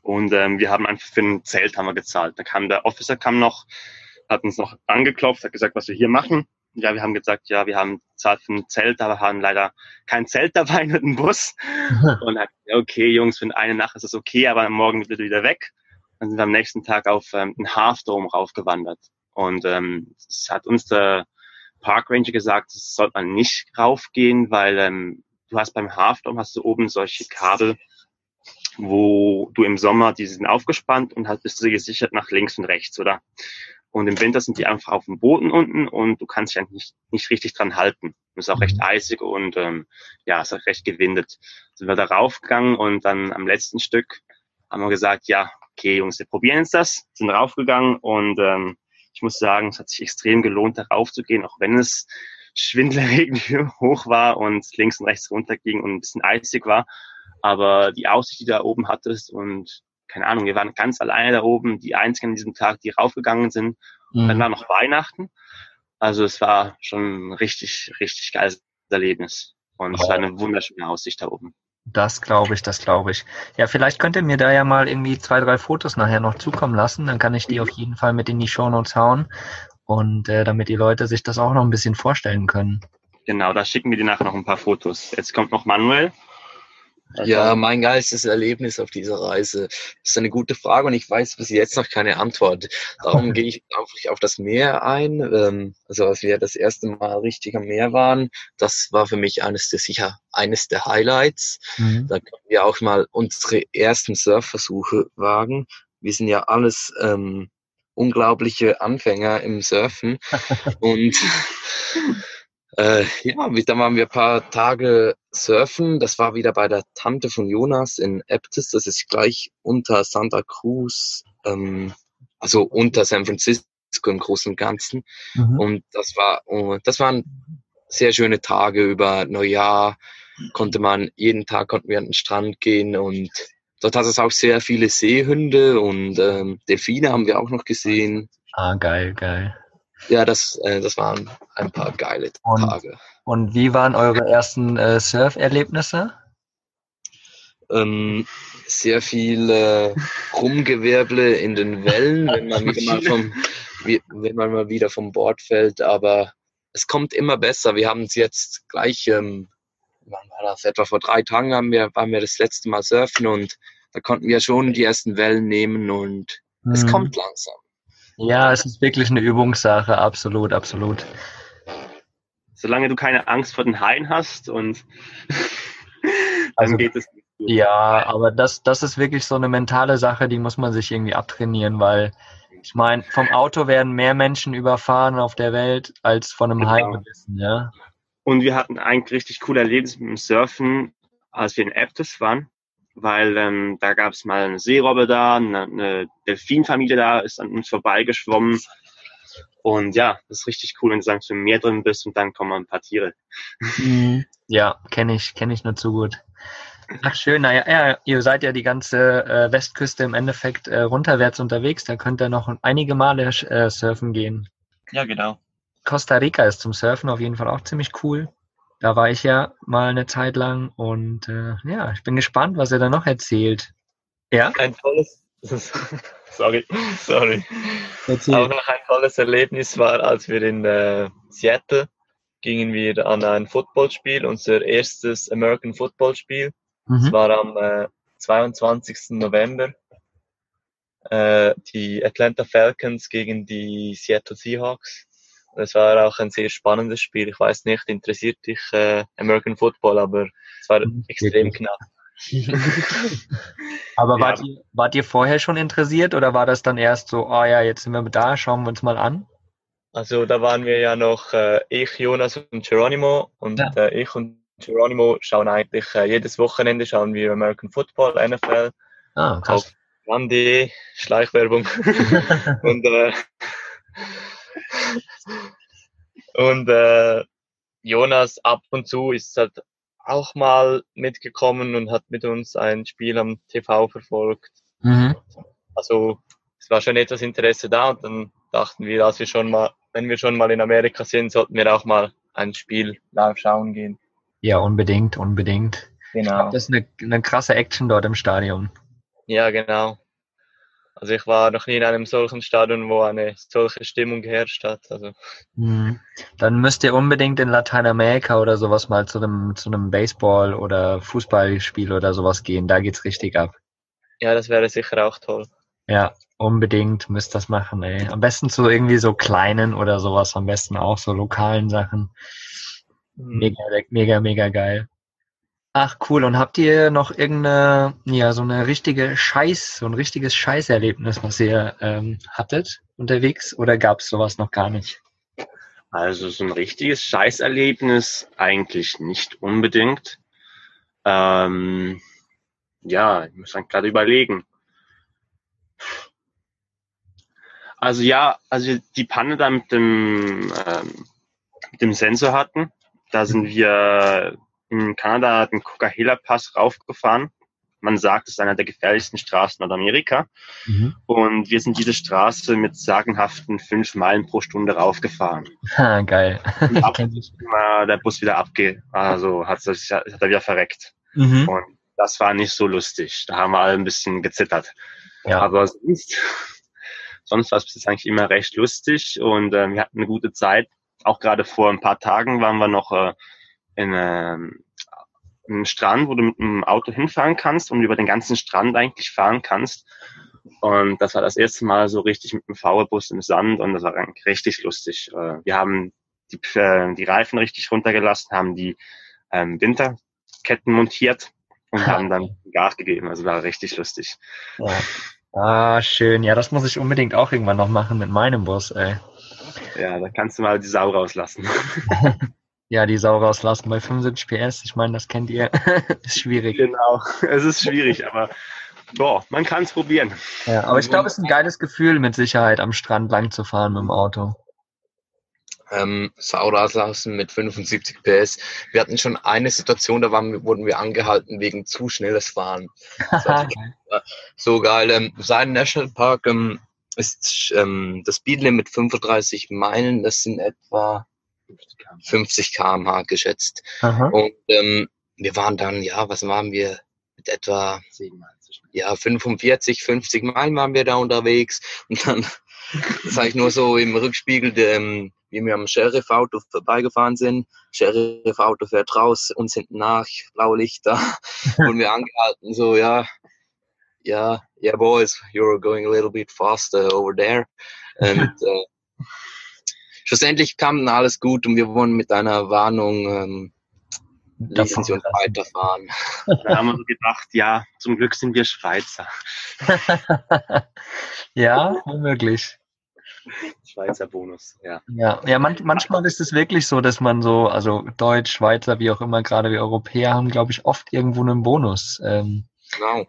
Und ähm, wir haben einfach für ein Zelt haben wir gezahlt. Da kam der Officer kam noch, hat uns noch angeklopft, hat gesagt, was wir hier machen. Ja, wir haben gesagt, ja, wir haben zahlt für ein Zelt, aber haben leider kein Zelt dabei (laughs) mit einem Bus. (laughs) Und hat, okay, Jungs, für eine Nacht ist das okay, aber morgen wird wieder weg. Dann sind wir am nächsten Tag auf ähm, den Half Dome raufgewandert. Und ähm, es hat uns der Park Ranger gesagt, das sollte man nicht raufgehen, weil ähm, du hast beim Halfdome hast du oben solche Kabel, wo du im Sommer, die sind aufgespannt und halt bist du gesichert nach links und rechts, oder? Und im Winter sind die einfach auf dem Boden unten und du kannst dich eigentlich nicht, nicht richtig dran halten. Es ist auch recht mhm. eisig und ähm, ja, es ist auch recht gewindet. Sind wir da raufgegangen und dann am letzten Stück haben wir gesagt, ja, okay, Jungs, wir probieren jetzt das, sind raufgegangen und ähm, ich muss sagen, es hat sich extrem gelohnt, darauf zu gehen, auch wenn es schwindelerregend (laughs) hoch war und links und rechts runter ging und ein bisschen eisig war. Aber die Aussicht, die du da oben hattest und keine Ahnung, wir waren ganz alleine da oben, die einzigen an diesem Tag, die raufgegangen sind. Mhm. Dann war noch Weihnachten. Also es war schon ein richtig, richtig geiles Erlebnis. Und es war eine wunderschöne Aussicht da oben. Das glaube ich, das glaube ich. Ja, vielleicht könnt ihr mir da ja mal irgendwie zwei, drei Fotos nachher noch zukommen lassen. Dann kann ich die auf jeden Fall mit in die Show Notes hauen. Und äh, damit die Leute sich das auch noch ein bisschen vorstellen können. Genau, da schicken wir dir nachher noch ein paar Fotos. Jetzt kommt noch Manuel. Also, ja, mein geilstes Erlebnis auf dieser Reise ist eine gute Frage und ich weiß bis jetzt noch keine Antwort. Darum (laughs) gehe ich einfach auf das Meer ein. Ähm, also als wir das erste Mal richtig am Meer waren, das war für mich eines der sicher eines der Highlights. Mhm. Da können wir auch mal unsere ersten Surfversuche wagen. Wir sind ja alles ähm, unglaubliche Anfänger im Surfen (laughs) und (laughs) äh, ja, dann waren wir ein paar Tage surfen. Das war wieder bei der Tante von Jonas in Aptis. Das ist gleich unter Santa Cruz, ähm, also unter San Francisco im Großen und Ganzen. Mhm. Und das war, oh, das waren sehr schöne Tage über Neujahr. Konnte man, jeden Tag konnten wir an den Strand gehen und dort hat es auch sehr viele Seehunde und ähm, Delfine haben wir auch noch gesehen. Ah, geil, geil. Ja, das, äh, das waren ein paar geile Tage. Und wie waren eure ersten äh, Surf-Erlebnisse? Ähm, sehr viel äh, Rumgewerble in den Wellen, (laughs) wenn man, wieder mal vom, wie, wenn man mal wieder vom Bord fällt. Aber es kommt immer besser. Wir haben es jetzt gleich, ähm, wann war das? Etwa vor drei Tagen haben wir, waren wir das letzte Mal surfen und da konnten wir schon die ersten Wellen nehmen und mhm. es kommt langsam. Ja, es ist wirklich eine Übungssache, absolut, absolut. Solange du keine Angst vor den Haien hast und (laughs) dann also, geht es nicht gut. Ja, aber das, das ist wirklich so eine mentale Sache, die muss man sich irgendwie abtrainieren, weil ich meine, vom Auto werden mehr Menschen überfahren auf der Welt als von einem genau. Hai gewissen, ja. Und wir hatten eigentlich richtig coole Erlebnisse mit dem Surfen, als wir in Aptus waren weil ähm, da gab es mal eine Seerobbe da, eine, eine Delfinfamilie da ist an uns vorbeigeschwommen. Und ja, das ist richtig cool, wenn du sagst, im Meer drin bist und dann kommen ein paar Tiere. Mhm. Ja, kenne ich, kenne ich nur zu gut. Ach schön, naja, ja, ihr seid ja die ganze äh, Westküste im Endeffekt äh, runterwärts unterwegs, da könnt ihr noch einige Male äh, surfen gehen. Ja, genau. Costa Rica ist zum Surfen auf jeden Fall auch ziemlich cool. Da war ich ja mal eine Zeit lang und äh, ja, ich bin gespannt, was er da noch erzählt. Ja? Ein tolles, (laughs) sorry, sorry. Erzähl. Auch noch ein tolles Erlebnis war, als wir in äh, Seattle gingen wir an ein Footballspiel, unser erstes American Football Spiel. Es mhm. war am äh, 22. November. Äh, die Atlanta Falcons gegen die Seattle Seahawks. Es war auch ein sehr spannendes Spiel. Ich weiß nicht, interessiert dich äh, American Football, aber es war Mhm, extrem wirklich. knapp. (laughs) Aber Ja. wart, ihr, wart ihr vorher schon interessiert oder war das dann erst so, oh ja, jetzt sind wir da, schauen wir uns mal an? Also da waren wir ja noch äh, ich, Jonas und Geronimo und Ja. äh, ich und Geronimo schauen eigentlich äh, jedes Wochenende schauen wir American Football, NFL Ah, krass. auf run.de, Schleichwerbung (laughs) (laughs) und äh, und äh, Jonas ab und zu ist halt auch mal mitgekommen und hat mit uns ein Spiel am TV verfolgt. Mhm. Also es war schon etwas Interesse da und dann dachten wir, als wir schon mal, wenn wir schon mal in Amerika sind, sollten wir auch mal ein Spiel live schauen gehen. Ja, unbedingt, unbedingt. Genau. Das ist eine, eine krasse Action dort im Stadion. Ja, genau. Also ich war noch nie in einem solchen Stadion, wo eine solche Stimmung geherrscht hat. Also Mhm. Dann müsst ihr unbedingt in Lateinamerika oder sowas mal zu einem, zu einem Baseball- oder Fußballspiel oder sowas gehen. Da geht's richtig ab. ja, das wäre sicher auch toll. Ja, unbedingt müsst das machen, ey. Am besten zu irgendwie so kleinen oder sowas, am besten auch so lokalen Sachen. Hm. Mega, mega, mega geil. Ach, cool. Und habt ihr noch irgendeine, ja, so eine richtige Scheiß, so ein richtiges Scheißerlebnis, was ihr ähm, hattet unterwegs? Oder gab's sowas noch gar nicht? Also so ein richtiges Scheißerlebnis eigentlich nicht unbedingt. Ähm, ja, ich muss dann gerade überlegen. Also ja, also die Panne da mit dem, ähm, mit dem Sensor hatten, da sind wir in Kanada den Coca-Cola Pass raufgefahren. Man sagt, es ist einer der gefährlichsten Straßen Nordamerika. Und wir sind diese Straße mit sagenhaften fünf Meilen pro Stunde raufgefahren. Ha, geil. Und (laughs) ab der Bus wieder abge, also hat, sich, hat er wieder verreckt. Mhm. Und das war nicht so lustig. Da haben wir alle ein bisschen gezittert. Ja. Aber sonst, sonst war es bis jetzt eigentlich immer recht lustig und ähm, wir hatten eine gute Zeit. Auch gerade vor ein paar Tagen waren wir noch äh, in ähm, einem Strand, wo du mit einem Auto hinfahren kannst und über den ganzen Strand eigentlich fahren kannst. Und das war das erste Mal so richtig mit dem VW-Bus im Sand und das war richtig lustig. Äh, wir haben die, äh, die Reifen richtig runtergelassen, haben die ähm, Winterketten montiert und haben dann Gas gegeben. Also war richtig lustig. Ja. Ah, schön. Ja, das muss ich unbedingt auch irgendwann noch machen mit meinem Bus, ey. Ja, da kannst du mal die Sau rauslassen. (laughs) Ja, die Sau rauslassen bei 75 PS. Ich meine, das kennt ihr. (laughs) ist schwierig. genau. Es ist schwierig, aber boah, man kann es probieren. Ja, aber ich glaube, es ist ein geiles Gefühl, mit Sicherheit am Strand lang zu fahren mit dem Auto. ähm, Sau rauslassen mit 75 PS. Wir hatten schon eine Situation, da waren, wir- wurden wir angehalten wegen zu schnelles Fahren. (laughs) So geil. Ähm, sein Nationalpark ähm, ist ähm, das Speedlimit 35 Meilen, das sind etwa 50 km/h geschätzt. Aha. Und ähm, wir waren dann, ja, was waren wir? Mit etwa ja, 45, 50 Meilen waren wir da unterwegs. Und dann (laughs) sage ich nur so im Rückspiegel, ähm, wie wir am Sheriff-Auto vorbeigefahren sind. Sheriff-Auto fährt raus, uns hinten nach, blaue Lichter. (laughs) und wir angehalten, so, ja, ja, yeah, boys, you're going a little bit faster over there. (laughs) Und äh, schlussendlich kam dann alles gut und wir wurden mit einer Warnung, ähm, ließen sie uns weiterfahren. Da haben wir so gedacht, ja, zum Glück sind wir Schweizer. (laughs) ja, womöglich. Schweizer Bonus, ja. Ja, ja man, manchmal ist es wirklich so, dass man so, also Deutsch, Schweizer, wie auch immer, gerade wir Europäer haben, glaube ich, oft irgendwo einen Bonus. Ähm, Genau.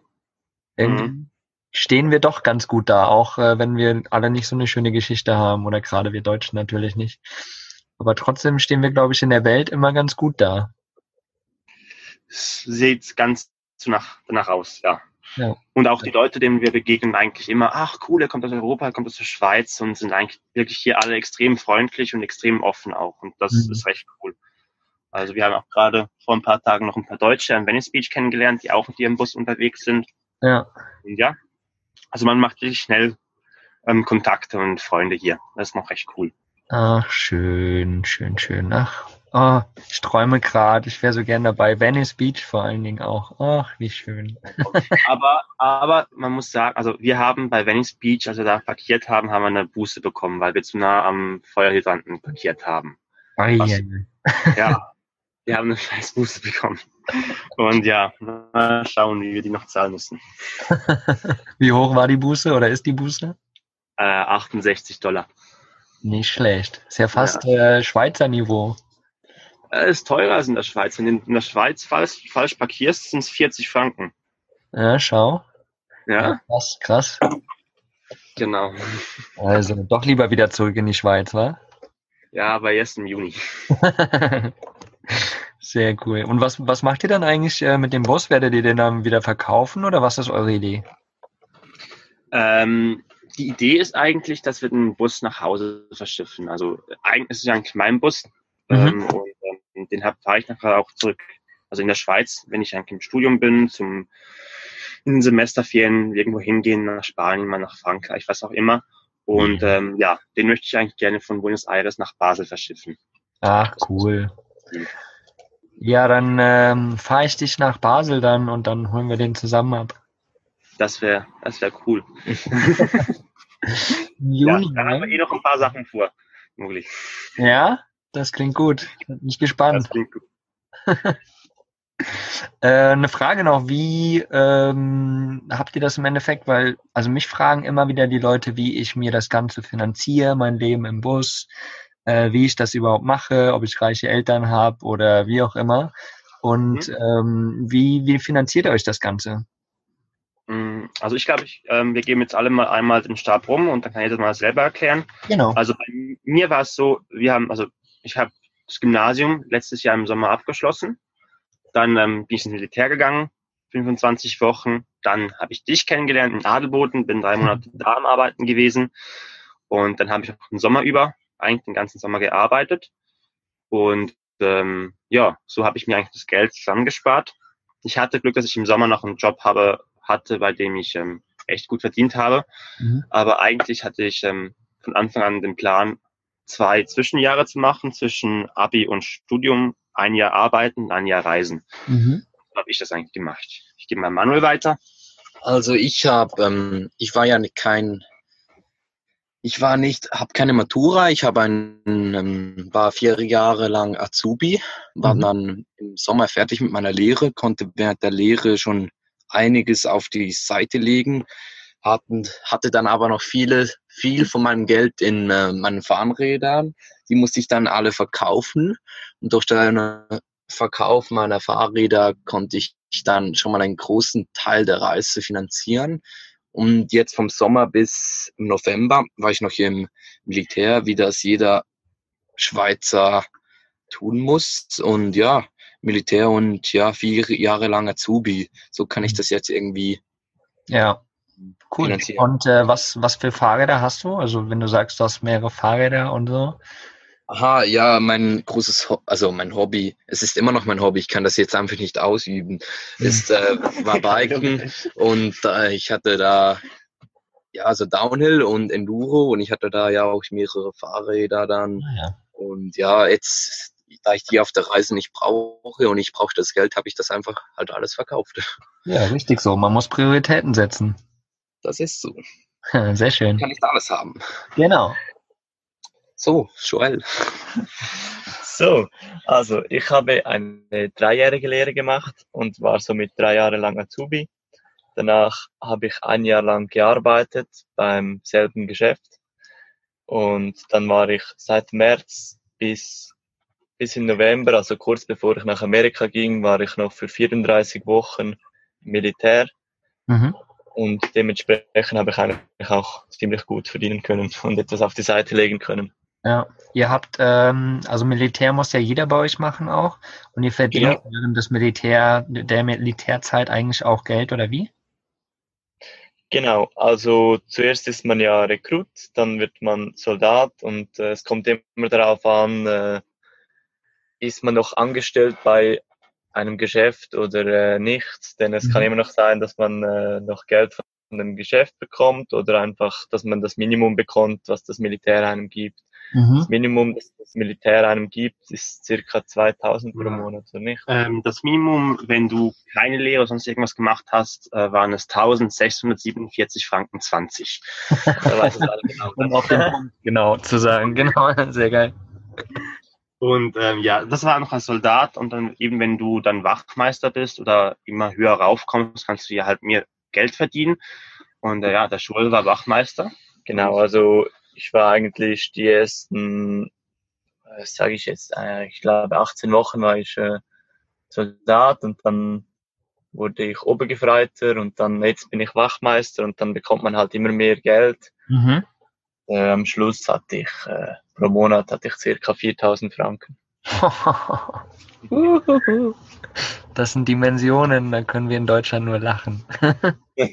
irgendwie stehen wir doch ganz gut da, auch äh, wenn wir alle nicht so eine schöne Geschichte haben oder gerade wir Deutschen natürlich nicht. Aber trotzdem stehen wir, glaube ich, in der Welt immer ganz gut da. Sieht ganz danach, danach aus, ja. Ja. Und auch die Leute, denen wir begegnen, eigentlich immer, ach cool, er kommt aus Europa, er kommt aus der Schweiz und sind eigentlich wirklich hier alle extrem freundlich und extrem offen auch. Und das Mhm. ist recht cool. Also wir haben auch gerade vor ein paar Tagen noch ein paar Deutsche an Venice Beach kennengelernt, die auch mit ihrem Bus unterwegs sind. Ja, Und ja, also man macht wirklich schnell ähm, Kontakte und Freunde hier. Das ist noch recht cool. ach, schön, schön, schön. Ach, Oh, ich träume gerade, ich wäre so gern dabei. Venice Beach vor allen Dingen auch. Ach, wie schön. (laughs) aber, aber man muss sagen, also wir haben bei Venice Beach, als wir da parkiert haben, haben wir eine Buße bekommen, weil wir zu nah am Feuerhydranten parkiert haben. Ai, Was- Ja, (laughs) wir haben eine scheiß Buße bekommen. Und ja, mal schauen, wie wir die noch zahlen müssen. (laughs) Wie hoch war die Buße oder ist die Buße? Äh, 68 Dollar. Nicht schlecht. Ist ja fast Äh, Schweizer Niveau. Äh, ist teurer als in der Schweiz. Wenn du in der Schweiz falsch, falsch parkierst, sind es 40 Franken. Ja, schau. Ja, Krass, krass. genau. Also doch lieber wieder zurück in die Schweiz, wa? Ja, aber erst im Juni. (laughs) Sehr cool. Und was, was macht ihr dann eigentlich äh, mit dem Bus? Werdet ihr den dann wieder verkaufen oder was ist eure Idee? Ähm, die Idee ist eigentlich, dass wir den Bus nach Hause verschiffen. Also eigentlich ist es ja eigentlich mein Bus Mhm. ähm, und ähm, den fahre ich nachher auch zurück. Also in der Schweiz, wenn ich eigentlich im Studium bin, zum in den Semesterferien irgendwo hingehen, nach Spanien, mal nach Frankreich, was auch immer. Und ähm, ja, den möchte ich eigentlich gerne von Buenos Aires nach Basel verschiffen. Ach, cool. Ja, dann ähm, fahre ich dich nach Basel dann und dann holen wir den zusammen ab. Das wäre das wär cool. (laughs) Im Ja, Juni, da haben wir ne? eh noch ein paar Sachen vor. Mogli. ja? Das klingt gut. Bin ich gespannt. Das klingt gut. (laughs) Äh, eine Frage noch, wie ähm, habt ihr das im Endeffekt? Weil, also mich fragen immer wieder die Leute, wie ich mir das Ganze finanziere, mein Leben im Bus, äh, wie ich das überhaupt mache, ob ich reiche Eltern habe oder wie auch immer. Und ähm, wie, wie finanziert ihr euch das Ganze? Mm, Also ich glaube, ich, ähm, wir geben jetzt alle mal einmal den Stab rum und dann kann ich das mal selber erklären. Genau. Also bei mir war es so, wir haben, also ich habe das Gymnasium letztes Jahr im Sommer abgeschlossen. Dann ähm, bin ich ins Militär gegangen, 25 Wochen. Dann habe ich dich kennengelernt in Adelboden, bin drei (laughs) Monate da am Arbeiten gewesen. Und dann habe ich auch den Sommer über, eigentlich den ganzen Sommer gearbeitet. Und ähm, ja, so habe ich mir eigentlich das Geld zusammengespart. Ich hatte Glück, dass ich im Sommer noch einen Job habe, hatte, bei dem ich ähm, echt gut verdient habe. Mhm. Aber eigentlich hatte ich ähm, von Anfang an den Plan, zwei Zwischenjahre zu machen, zwischen Abi und Studium, ein Jahr arbeiten, ein Jahr reisen. Mhm. So habe ich das eigentlich gemacht. Ich gebe mal Manuel weiter. Also ich habe, ähm, ich war ja nicht kein, ich war nicht, habe keine Matura. Ich habe ein, ähm, war vier Jahre lang Azubi, war Mhm. dann im Sommer fertig mit meiner Lehre, konnte während der Lehre schon einiges auf die Seite legen, hatten, hatte dann aber noch viele, viel von meinem Geld in äh, meinen Fahrrädern. Die musste ich dann alle verkaufen und durch den Verkauf meiner Fahrräder konnte ich dann schon mal einen großen Teil der Reise finanzieren. Und jetzt vom Sommer bis November war ich noch hier im Militär, wie das jeder Schweizer tun muss. Und ja, Militär und ja, vier Jahre lang Azubi. So kann ich das jetzt irgendwie Ja. Cool. finanzieren. Und äh, was, was für Fahrräder hast du? Also wenn du sagst, du hast mehrere Fahrräder und so. Aha, ja, mein großes, Ho also mein Hobby, es ist immer noch mein Hobby, ich kann das jetzt einfach nicht ausüben, ist, äh, (laughs) war Biken und äh, ich hatte da, ja, also Downhill und Enduro und ich hatte da ja auch mehrere Fahrräder dann Ja. und ja, jetzt, da ich die auf der Reise nicht brauche und ich brauche das Geld, habe ich das einfach halt alles verkauft. (laughs) ja, richtig so. Man muss Prioritäten setzen. Das ist so, (laughs) Sehr schön. kann nicht alles haben. Genau. So, Joel. So, also ich habe eine dreijährige Lehre gemacht und war somit drei Jahre lang Azubi. Danach habe ich ein Jahr lang gearbeitet beim selben Geschäft und dann war ich seit März bis, bis in November, also kurz bevor ich nach Amerika ging, war ich noch für 34 Wochen Militär Mhm. und dementsprechend habe ich eigentlich auch ziemlich gut verdienen können und etwas auf die Seite legen können. Ja, ihr habt, ähm, also Militär muss ja jeder bei euch machen auch. Und ihr verdient Ja. während des Militär, der Militärzeit eigentlich auch Geld, oder wie? Genau, also zuerst ist man ja Rekrut, dann wird man Soldat und äh, es kommt immer darauf an, äh, ist man noch angestellt bei einem Geschäft oder äh, nicht, denn es kann Mhm. immer noch sein, dass man äh, noch Geld von dem Geschäft bekommt oder einfach, dass man das Minimum bekommt, was das Militär einem gibt. Mhm. das Minimum, das das Militär einem gibt, ist circa 2000 pro Monat, oder nicht? Ähm, das Minimum, wenn du keine Lehre oder sonst irgendwas gemacht hast, äh, waren es 1647 Franken 20. (laughs) genau, um auf den Punkt genau zu sagen. Genau, (laughs) sehr geil. Und ähm, ja, das war noch als Soldat und dann eben, wenn du dann Wachmeister bist oder immer höher raufkommst, kannst du ja halt mehr Geld verdienen. Und äh, ja, der Schul war Wachmeister. Genau, also ich war eigentlich die ersten, äh, sage ich jetzt, äh, ich glaube 18 Wochen war ich äh, Soldat und dann wurde ich Obergefreiter und dann jetzt bin ich Wachmeister und dann bekommt man halt immer mehr Geld. Mhm. Äh, am Schluss hatte ich äh, pro Monat hatte ich circa 4000 Franken. (laughs) das sind Dimensionen, da können wir in Deutschland nur lachen. (laughs) ja.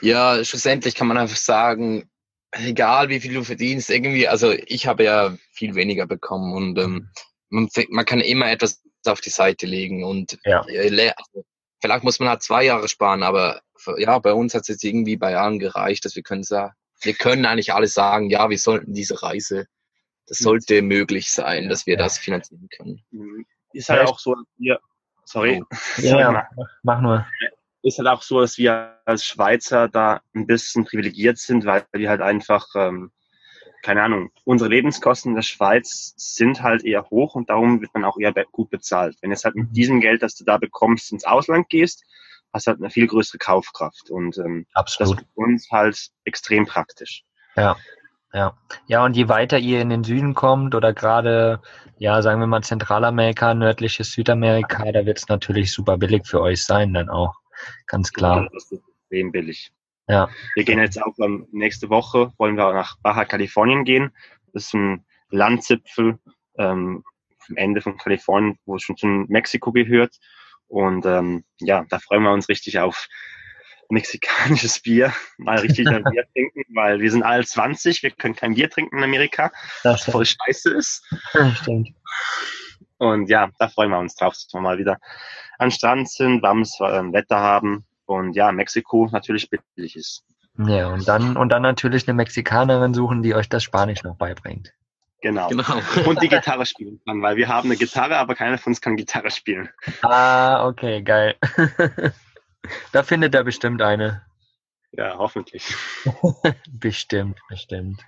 Ja, schlussendlich kann man einfach sagen, egal wie viel du verdienst, irgendwie, also ich habe ja viel weniger bekommen und ähm, man, man kann immer etwas auf die Seite legen und ja. also, vielleicht muss man halt zwei Jahre sparen, aber ja, bei uns hat es jetzt irgendwie bei Jahren gereicht, dass wir können sagen, wir können eigentlich alles sagen, ja, wir sollten diese Reise, das sollte möglich sein, dass wir das finanzieren können. Mhm. Ist halt auch so, wir, sorry, oh. (laughs) ja, ja, mach nur. Ist halt auch so, dass wir als Schweizer da ein bisschen privilegiert sind, weil wir halt einfach, ähm, keine Ahnung, unsere Lebenskosten in der Schweiz sind halt eher hoch und darum wird man auch eher gut bezahlt. Wenn jetzt halt mit diesem Geld, das du da bekommst, ins Ausland gehst, hast halt eine viel größere Kaufkraft und ähm, Absolut. das ist für uns halt extrem praktisch. Ja, ja. Ja, und je weiter ihr in den Süden kommt oder gerade, ja, sagen wir mal Zentralamerika, nördliches Südamerika, da wird es natürlich super billig für euch sein dann auch. Ganz klar. Ja, das ist extrem billig. Ja. Wir gehen jetzt auch ähm, nächste Woche, wollen wir nach Baja Kalifornien gehen. Das ist ein Landzipfel ähm, am Ende von Kalifornien, wo es schon zu Mexiko gehört. Und ähm, ja, da freuen wir uns richtig auf mexikanisches Bier, mal richtig ein (laughs) Bier trinken, weil wir sind alle 20, wir können kein Bier trinken in Amerika, was voll scheiße ist. stimmt. Und ja, da freuen wir uns drauf, dass wir mal wieder an Strand sind, warmes äh, Wetter haben und ja, Mexiko natürlich billig ist. Ja, und dann, und dann natürlich eine Mexikanerin suchen, die euch das Spanisch noch beibringt. Genau. genau. Und die Gitarre spielen kann, weil wir haben eine Gitarre, aber keiner von uns kann Gitarre spielen. Ah, okay, geil. (laughs) da findet er bestimmt eine. Ja, hoffentlich. (laughs) bestimmt, bestimmt.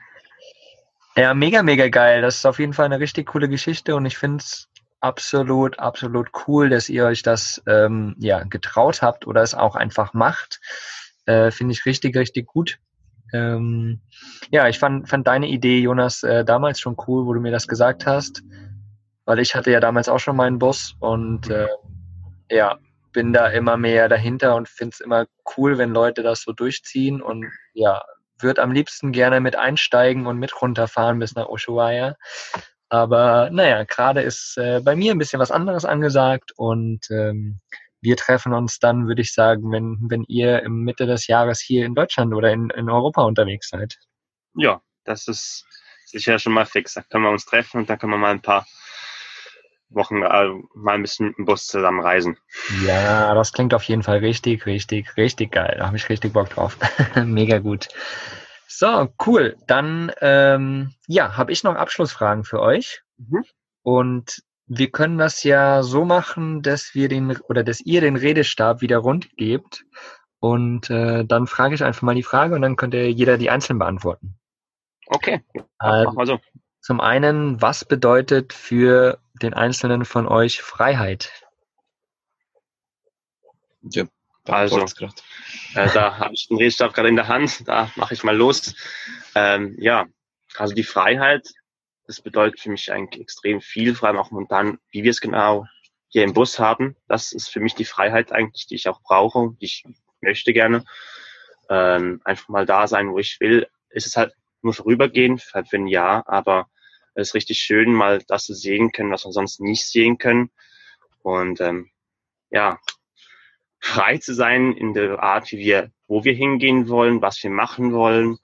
Ja, mega, mega geil. Das ist auf jeden Fall eine richtig coole Geschichte und ich finde es absolut, absolut cool, dass ihr euch das ähm, ja getraut habt oder es auch einfach macht. Äh, finde ich richtig, richtig gut. Ähm, ja, ich fand, fand deine Idee, Jonas, äh, damals schon cool, wo du mir das gesagt hast, weil ich hatte ja damals auch schon meinen Bus und äh, ja, bin da immer mehr dahinter und finde es immer cool, wenn Leute das so durchziehen und ja, würde am liebsten gerne mit einsteigen und mit runterfahren bis nach Ushuaia. Aber naja, gerade ist äh, bei mir ein bisschen was anderes angesagt und ähm, wir treffen uns dann, würde ich sagen, wenn, wenn ihr im Mitte des Jahres hier in Deutschland oder in, in Europa unterwegs seid. Ja, das ist sicher schon mal fix. Da können wir uns treffen und dann können wir mal ein paar Wochen äh, mal ein bisschen mit dem Bus zusammen reisen. Ja, das klingt auf jeden Fall richtig, richtig, richtig geil. Da habe ich richtig Bock drauf. (laughs) Mega gut. So, cool. Dann ähm, ja, habe ich noch Abschlussfragen für euch. Mhm. Und wir können das ja so machen, dass wir den oder dass ihr den Redestab wieder rund gebt und äh, dann frage ich einfach mal die Frage und dann könnte jeder die einzeln beantworten. Okay, äh, mach mal so. Zum einen, was bedeutet für den Einzelnen von euch Freiheit? Ja, also, äh, da habe ich den Redestab gerade in der Hand, da mache ich mal los. Ähm, ja, also die Freiheit das bedeutet für mich eigentlich extrem viel, vor allem auch momentan, wie wir es genau hier im Bus haben. Das ist für mich die Freiheit eigentlich, die ich auch brauche, die ich möchte gerne. Ähm, einfach mal da sein, wo ich will. Ist es halt nur vorübergehen, halt für ein Jahr, aber es ist richtig schön, mal das zu sehen können, was wir sonst nicht sehen können. Und ähm, ja, frei zu sein in der Art, wie wir, wo wir hingehen wollen, was wir machen wollen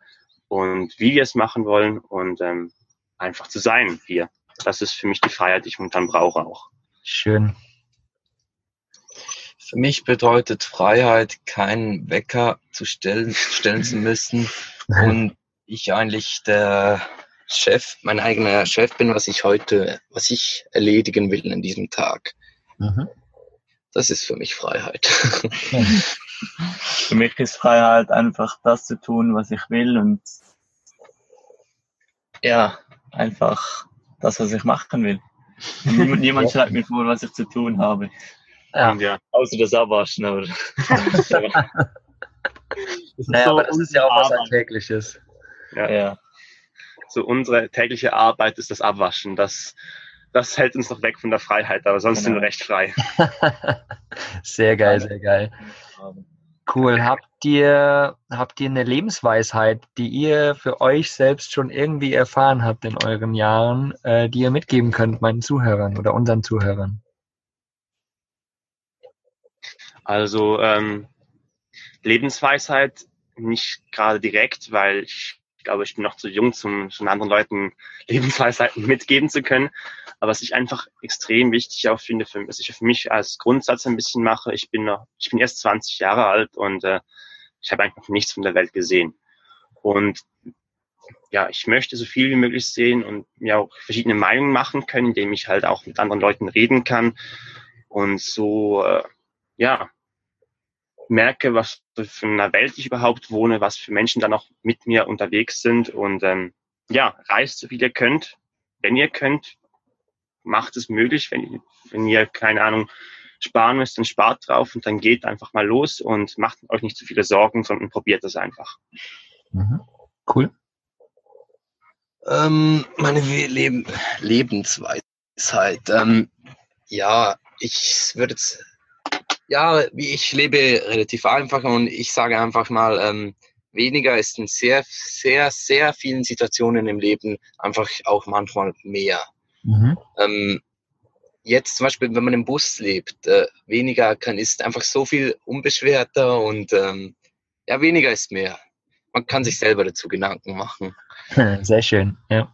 und wie wir es machen wollen. Und ähm, einfach zu sein hier. Das ist für mich die Freiheit, die ich momentan brauche auch. Schön. Für mich bedeutet Freiheit, keinen Wecker zu stellen, stellen zu müssen (laughs) und ich eigentlich der Chef, mein eigener Chef bin, was ich heute, was ich erledigen will an diesem Tag. Mhm. Das ist für mich Freiheit. für mich ist Freiheit einfach das zu tun, was ich will und ja, einfach das, was ich machen will. Niemand, niemand schreibt mir vor, was ich zu tun habe. Ja. ja. Außer das Abwaschen, aber. naja, so aber das ist ja auch was Alltägliches. Ja. ja. So unsere tägliche Arbeit ist das Abwaschen. Das, das hält uns noch weg von der Freiheit, aber sonst genau. sind wir recht frei. (laughs) sehr geil, sehr geil. Cool. Habt ihr, habt ihr eine Lebensweisheit, die ihr für euch selbst schon irgendwie erfahren habt in euren Jahren, äh, die ihr mitgeben könnt meinen Zuhörern oder unseren Zuhörern? Also ähm, Lebensweisheit nicht gerade direkt, weil ich glaube, ich bin noch zu jung, um schon anderen Leuten (laughs) Lebensweisheiten mitgeben zu können. Aber was ich einfach extrem wichtig auch finde, für, was ich für mich als Grundsatz ein bisschen mache, ich bin noch, ich bin erst 20 Jahre alt und äh, ich habe einfach nichts von der Welt gesehen. Und ja, ich möchte so viel wie möglich sehen und mir auch verschiedene Meinungen machen können, indem ich halt auch mit anderen Leuten reden kann und so, äh, ja, merke, was für eine Welt ich überhaupt wohne, was für Menschen da noch mit mir unterwegs sind und ähm, ja, reist so viel ihr könnt. Wenn ihr könnt, macht es möglich. Wenn, wenn ihr, keine Ahnung, sparen müsst, dann spart drauf und dann geht einfach mal los und macht euch nicht zu viele Sorgen, sondern probiert es einfach. Mhm. Cool. Ähm, meine Leben, Lebensweisheit. Ähm, ja, ich würde jetzt, ja, ich lebe relativ einfach und ich sage einfach mal, ähm, weniger ist in sehr, sehr, sehr vielen Situationen im Leben einfach auch manchmal mehr. Mhm. Ähm, jetzt zum Beispiel, wenn man im Bus lebt, äh, weniger kann, ist einfach so viel unbeschwerter und ähm, ja, weniger ist mehr. Man kann sich selber dazu Gedanken machen. (laughs) Sehr schön, ja.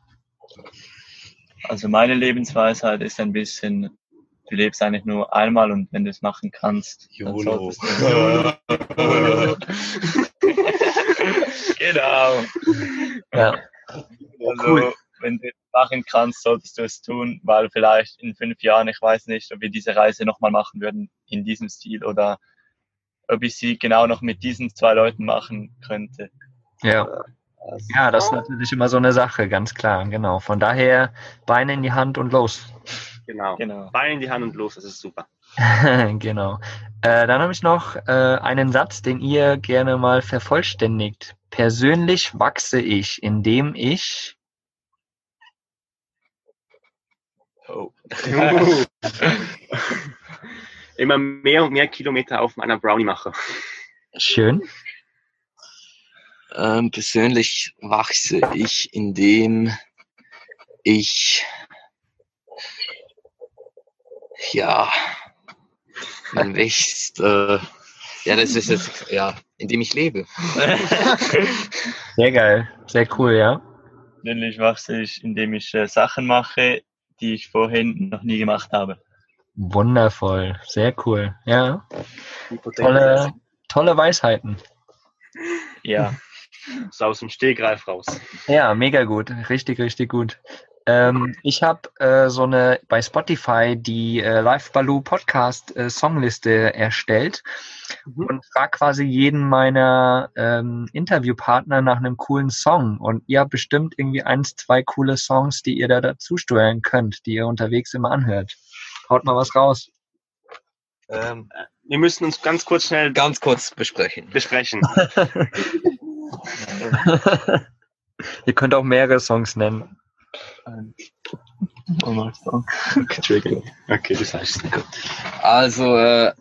Also meine Lebensweisheit ist ein bisschen, du lebst eigentlich nur einmal und wenn du es machen kannst, YOLO. (laughs) (laughs) genau. Ja. Also, cool. wenn du machen kannst, solltest du es tun, weil vielleicht in fünf Jahren, ich weiß nicht, ob wir diese Reise nochmal machen würden in diesem Stil oder ob ich sie genau noch mit diesen zwei Leuten machen könnte. Ja. Also, ja, das ist natürlich immer so eine Sache, ganz klar, genau. Von daher Beine in die Hand und los. Genau. genau. Beine in die Hand und los, das ist super. (laughs) genau. Äh, dann habe ich noch äh, einen Satz, den ihr gerne mal vervollständigt. Persönlich wachse ich, indem ich Oh. (laughs) Immer mehr und mehr Kilometer auf meiner Brownie mache. Schön. Ähm, persönlich wachse ich, indem ich ja man (laughs) wächst äh, ja das ist jetzt ja indem ich lebe. Sehr geil, sehr cool, ja. Persönlich wachse ich, indem ich äh, Sachen mache, die ich vorhin noch nie gemacht habe. Wundervoll, sehr cool, ja. Tolle, tolle Weisheiten. Ja. So aus dem Stehgreif raus. Ja, mega gut, richtig, richtig gut. Ähm, ich habe äh, so eine bei Spotify die äh, Live Baloo Podcast äh, Songliste erstellt mhm. und frage quasi jeden meiner ähm, Interviewpartner nach einem coolen Song. Und ihr habt bestimmt irgendwie eins, zwei coole Songs, die ihr da dazu steuern könnt, die ihr unterwegs immer anhört. Haut mal was raus. Ähm, wir müssen uns ganz kurz schnell ganz kurz besprechen. Besprechen. (laughs) ihr könnt auch mehrere Songs nennen. (laughs) Okay, das heißt gut. Also äh,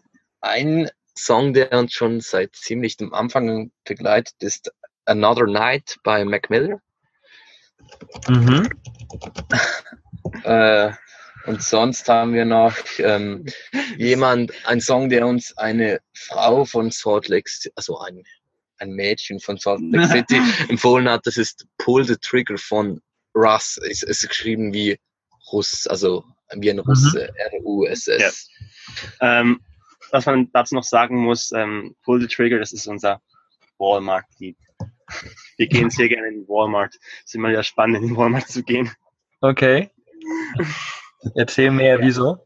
ein Song, der uns schon seit ziemlich dem Anfang begleitet, ist Another Night bei Mac Miller. Mhm. (laughs) äh, und sonst haben wir noch ähm, jemand, ein Song, der uns eine Frau von Salt Lake, also ein, ein Mädchen von Salt Lake (laughs) City empfohlen hat. Das ist Pull the Trigger von Russ. Ist, ist geschrieben wie Russ, also wie ein Russe, mhm. R-U-S-S. Ja. Ähm, was man dazu noch sagen muss, ähm, Pull the Trigger, das ist unser Walmart-Lied. Wir gehen sehr gerne in Walmart. Es ist immer ja spannend, in Walmart zu gehen. Okay. Erzähl mir, wieso?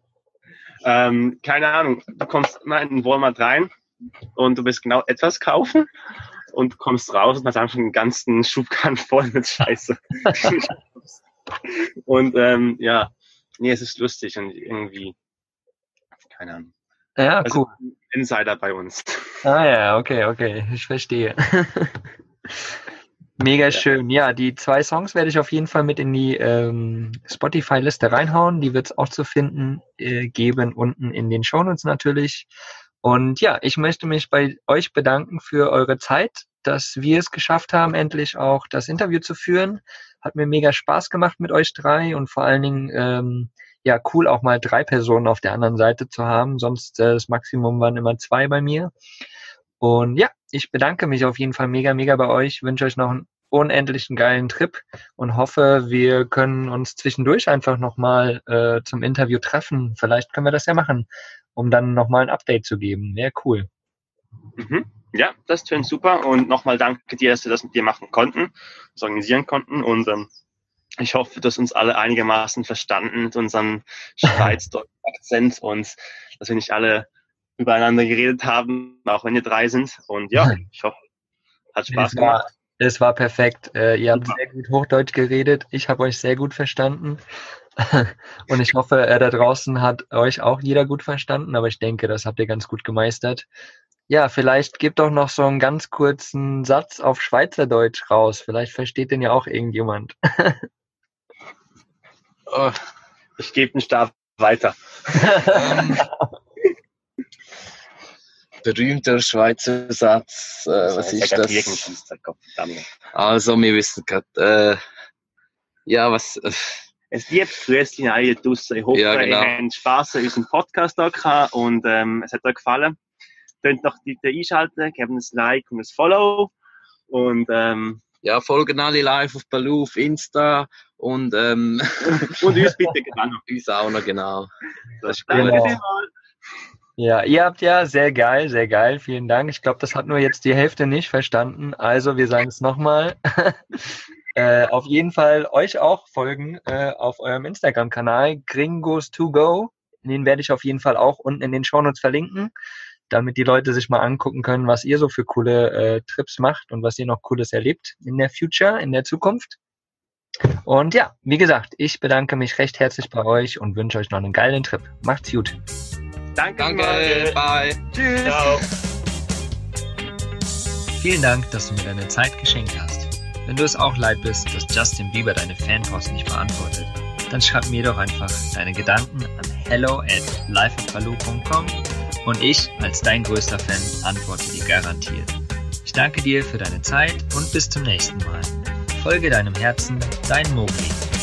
Ähm, keine Ahnung, du kommst immer in den Walmart rein und du willst genau etwas kaufen und du kommst raus und hast einfach einen ganzen Schubkarren (laughs) voll mit Scheiße. (laughs) und ähm, ja, nee, es ist lustig und irgendwie, keine Ahnung. Ja, Also cool. Insider bei uns. Ah ja, okay, okay, ich verstehe. (laughs) Mega schön. Ja, die zwei Songs werde ich auf jeden Fall mit in die ähm, Spotify-Liste reinhauen. Die wird es auch zu finden äh, geben unten in den Shownotes natürlich. Und ja, ich möchte mich bei euch bedanken für eure Zeit, dass wir es geschafft haben, endlich auch das Interview zu führen. Hat mir mega Spaß gemacht mit euch drei und vor allen Dingen ähm, ja cool auch mal drei Personen auf der anderen Seite zu haben. Sonst äh, das Maximum waren immer zwei bei mir. Und ja, ich bedanke mich auf jeden Fall mega, mega bei euch. Wünsche euch noch einen unendlichen geilen Trip und hoffe, wir können uns zwischendurch einfach nochmal äh, zum Interview treffen. Vielleicht können wir das ja machen, um dann nochmal ein Update zu geben. Wäre cool. Mhm. Ja, das tönt super und nochmal danke dir, dass wir das mit dir machen konnten, das organisieren konnten und ähm, ich hoffe, dass uns alle einigermaßen verstanden mit unserem (laughs) schweizdeutschen Akzent und dass wir nicht alle übereinander geredet haben, auch wenn wir drei sind. Und ja, (laughs) ich hoffe, hat Spaß Es war, gemacht. es war perfekt. Äh, ihr habt Super. sehr gut Hochdeutsch geredet. Ich habe euch sehr gut verstanden. (laughs) Und ich hoffe, äh, da draußen hat euch auch jeder gut verstanden. Aber ich denke, das habt ihr ganz gut gemeistert. Ja, vielleicht gebt doch noch so einen ganz kurzen Satz auf Schweizerdeutsch raus. Vielleicht versteht den ja auch irgendjemand. (laughs) Oh, ich gebe den Stab weiter. (laughs) Ähm, berühmter Schweizer Satz. Äh, was ist das? Also, wir wissen gerade, äh, ja, was, Es gibt Grüßchen alle draussen. Ich hoffe, Ja, genau. ihr habt Spass an unserem Podcast da gehabt und ähm, es hat euch gefallen. Könnt noch bitte einschalten, gebt uns ein Like und ein Follow. Und, ähm, ja, folgen alle live auf Baloo, auf Insta und ähm, (laughs) und uns bitte gerne noch. (laughs) uns auch noch, genau. Das ist Danke gut. Genau. Ja, ihr habt ja sehr geil, sehr geil. Vielen Dank. Ich glaube, das hat nur jetzt die Hälfte nicht verstanden. Also, wir sagen es nochmal. (laughs) äh, auf jeden Fall euch auch folgen äh, auf eurem Instagram-Kanal Gringos2Go. Den werde ich auf jeden Fall auch unten in den Shownotes verlinken, damit die Leute sich mal angucken können, was ihr so für coole äh, Trips macht und was ihr noch Cooles erlebt in der Future, in der Zukunft. Und ja, wie gesagt, ich bedanke mich recht herzlich bei euch und wünsche euch noch einen geilen Trip. Macht's gut. Danke, Danke, bye. Tschüss. Ciao. Vielen Dank, dass du mir deine Zeit geschenkt hast. Wenn du es auch leid bist, dass Justin Bieber deine Fanpost nicht beantwortet, dann schreib mir doch einfach deine Gedanken an hello at lifeofbaloo.com und ich als dein größter Fan antworte dir garantiert. Ich danke dir für deine Zeit und bis zum nächsten Mal. Folge deinem Herzen, dein Mogli.